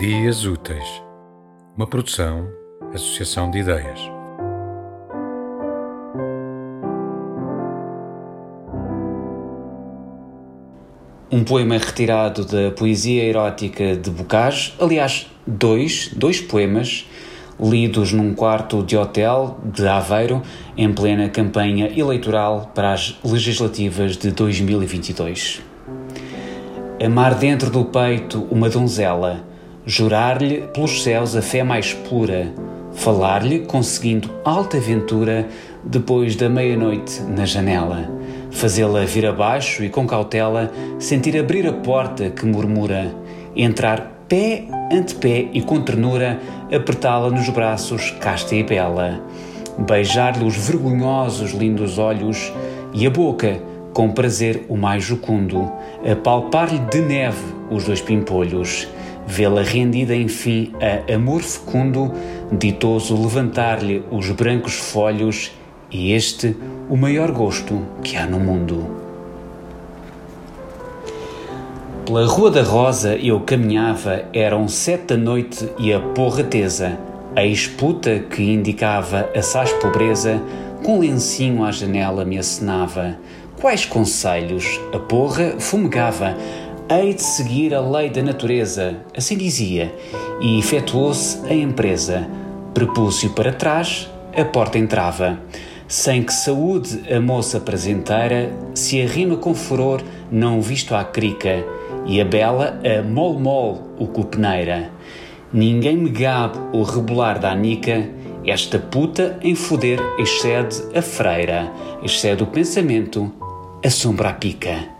Dias Úteis, uma produção, associação de ideias. Um poema retirado da poesia erótica de Bocage, aliás, dois, dois poemas lidos num quarto de hotel de Aveiro em plena campanha eleitoral para as legislativas de 2022. Amar dentro do peito uma donzela, jurar-lhe pelos céus a fé mais pura, falar-lhe conseguindo alta aventura depois da meia-noite na janela, fazê-la vir abaixo e com cautela sentir abrir a porta que murmura, entrar pé ante pé e com ternura apertá-la nos braços casta e bela, beijar-lhe os vergonhosos lindos olhos e a boca com prazer o mais jucundo, apalpar-lhe de neve os dois pimpolhos, vê-la rendida enfim a amor fecundo, ditoso levantar-lhe os brancos folhos, e este o maior gosto que há no mundo. Pela Rua da Rosa eu caminhava, eram sete da noite e a porra tesa, a esputa que indicava assaz pobreza, com lencinho à janela me acenava, Quais conselhos a porra fumegava? Hei de seguir a lei da natureza, assim dizia, e efetuou-se a empresa. Prepúcio para trás, a porta entrava. Sem que saúde a moça prazenteira, se arrima com furor, não visto à crica, e a bela a mol-mol o copeneira. Ninguém me gabe o rebolar da anica, esta puta em foder excede a freira, excede o pensamento, assombra a pica.